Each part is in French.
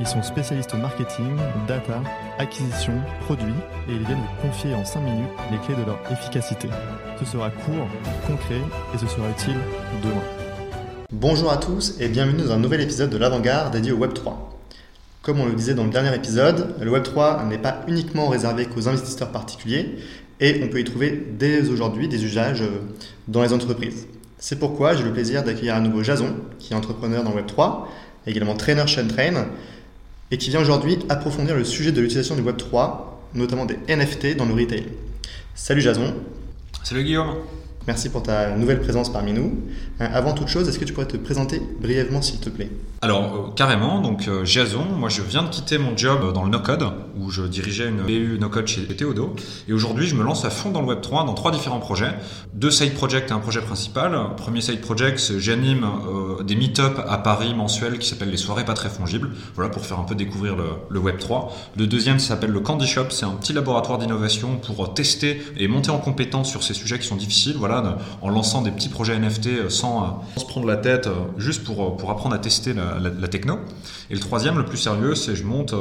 Ils sont spécialistes marketing, data, acquisition, produits et ils viennent vous confier en 5 minutes les clés de leur efficacité. Ce sera court, concret et ce sera utile demain. Bonjour à tous et bienvenue dans un nouvel épisode de l'Avant-Garde dédié au Web3. Comme on le disait dans le dernier épisode, le Web3 n'est pas uniquement réservé qu'aux investisseurs particuliers et on peut y trouver dès aujourd'hui des usages dans les entreprises. C'est pourquoi j'ai le plaisir d'accueillir à nouveau Jason, qui est entrepreneur dans le Web3, également trainer chez Train, et qui vient aujourd'hui approfondir le sujet de l'utilisation du Web3, notamment des NFT dans le retail. Salut Jason. Salut Guillaume. Merci pour ta nouvelle présence parmi nous. Euh, avant toute chose, est-ce que tu pourrais te présenter brièvement s'il te plaît? Alors euh, carrément, donc euh, Jason, moi je viens de quitter mon job dans le no-code où je dirigeais une BU no-code chez Théodo et aujourd'hui je me lance à fond dans le Web3 dans trois différents projets, deux side projects et un projet principal. Premier side project, j'anime des meet-up à Paris mensuels qui s'appellent les soirées pas très fongibles, voilà pour faire un peu découvrir le, le Web3. Le deuxième s'appelle le Candy Shop, c'est un petit laboratoire d'innovation pour tester et monter en compétence sur ces sujets qui sont difficiles. Voilà en lançant des petits projets NFT euh, sans, se prendre la tête, euh, juste pour, euh, pour apprendre à tester la, techno. Et le troisième, le plus sérieux, c'est je monte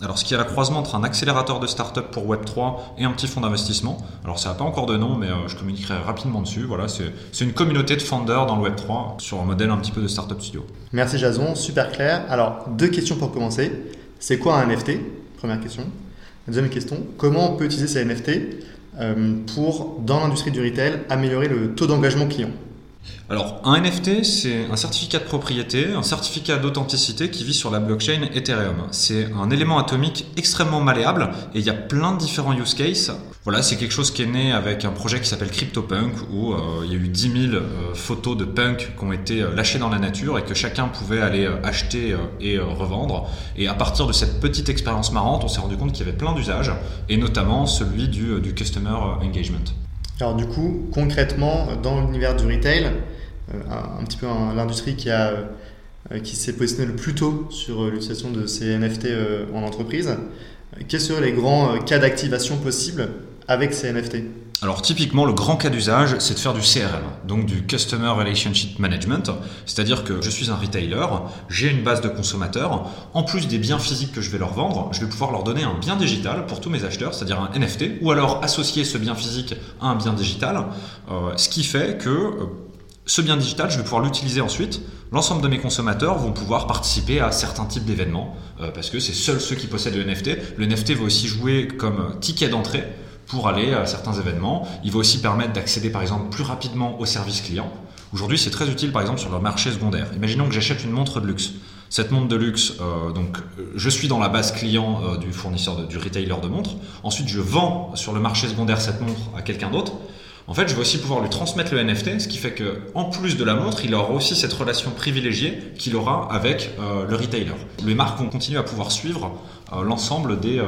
alors ce qui est la croisement entre un accélérateur de start-up pour Web3 et un petit fonds d'investissement. Alors ça n'a pas encore de nom, mais je communiquerai rapidement dessus. Voilà, c'est une communauté de founders dans le Web3 sur un modèle un petit peu de start-up studio. Merci Jason, super clair. Alors deux questions pour commencer. C'est quoi un NFT Première question. Deuxième question, comment on peut utiliser ces NFT euh, pour, dans l'industrie du retail, améliorer le taux d'engagement client alors, un NFT, c'est un certificat de propriété, un certificat d'authenticité qui vit sur la blockchain Ethereum. C'est un élément atomique extrêmement malléable et il y a plein de différents use cases. Voilà, c'est quelque chose qui est né avec un projet qui s'appelle CryptoPunk où euh, il y a eu 10 000 euh, photos de punk qui ont été euh, lâchées dans la nature et que chacun pouvait aller acheter et revendre. Et à partir de cette petite expérience marrante, on s'est rendu compte qu'il y avait plein d'usages et notamment celui du, du customer engagement. Alors du coup, concrètement, dans l'univers du retail, euh, un, petit peu l'industrie qui, euh, s'est positionnée le plus tôt sur euh, l'utilisation de ces NFT en entreprise, quels seraient les grands cas d'activation possibles avec ces NFT alors typiquement, le grand cas d'usage, c'est de faire du CRM, donc du Customer Relationship Management, c'est-à-dire que je suis un retailer, j'ai une base de consommateurs, en plus des biens physiques que je vais leur vendre, je vais pouvoir leur donner un bien digital pour tous mes acheteurs, c'est-à-dire un NFT, ou alors associer ce bien physique à un bien digital, euh, ce qui fait que euh, ce bien digital, je vais pouvoir l'utiliser ensuite. L'ensemble de mes consommateurs vont pouvoir participer à certains types d'événements, euh, parce que c'est seuls ceux qui possèdent le NFT. Le NFT va aussi jouer comme ticket d'entrée pour aller à certains événements. Il va aussi permettre d'accéder par exemple plus rapidement au service client. Aujourd'hui, c'est très utile par exemple sur le marché secondaire. Imaginons que j'achète une montre de luxe. Cette montre de luxe, euh, donc je suis dans la base client euh, du fournisseur, du retailer de montres. Ensuite, je vends sur le marché secondaire cette montre à quelqu'un d'autre. En fait, je vais aussi pouvoir lui transmettre le NFT, ce qui fait que, en plus de la montre, il aura aussi cette relation privilégiée qu'il aura avec euh, le retailer. Les marques vont continuer à pouvoir suivre euh, l'ensemble des, euh,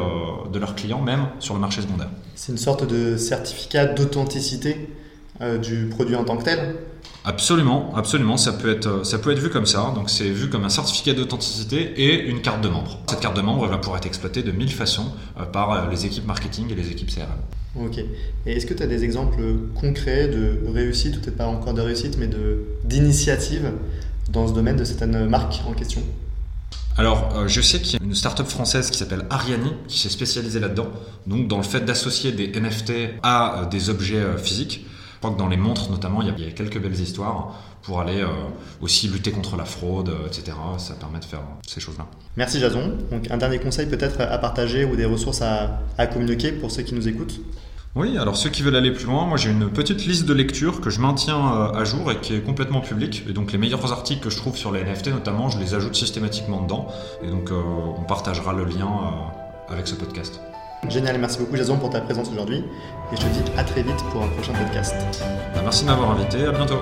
de leurs clients, même sur le marché secondaire. C'est une sorte de certificat d'authenticité du produit en tant que tel? Absolument, absolument, ça peut être ça peut être vu comme ça. Donc c'est vu comme un certificat d'authenticité et une carte de membre. Cette carte de membre va pouvoir être exploitée de mille façons par les équipes marketing et les équipes CRM. Ok. Et est-ce que tu as des exemples concrets de réussite, ou peut-être pas encore de réussite, mais d'initiatives dans ce domaine de certaines marques en question? Alors, euh, je sais qu'il y a une start-up française qui s'appelle Ariani qui s'est spécialisée là-dedans, donc dans le fait d'associer des NFT à euh, des objets euh, physiques. Je crois que dans les montres notamment, il y a quelques belles histoires pour aller aussi lutter contre la fraude, etc. Ça permet de faire ces choses-là. Merci Jason. Donc un dernier conseil peut-être à partager ou des ressources à, à communiquer pour ceux qui nous écoutent? Oui, alors ceux qui veulent aller plus loin, moi j'ai une petite liste de lecture que je maintiens euh, à jour et qui est complètement publique. Et donc les meilleurs articles que je trouve sur les NFT notamment, je les ajoute systématiquement dedans. Et donc euh, on partagera le lien euh, avec ce podcast. Génial, merci beaucoup Jason pour ta présence aujourd'hui. Et je te dis à très vite pour un prochain podcast. Bah, merci de m'avoir invité, à bientôt.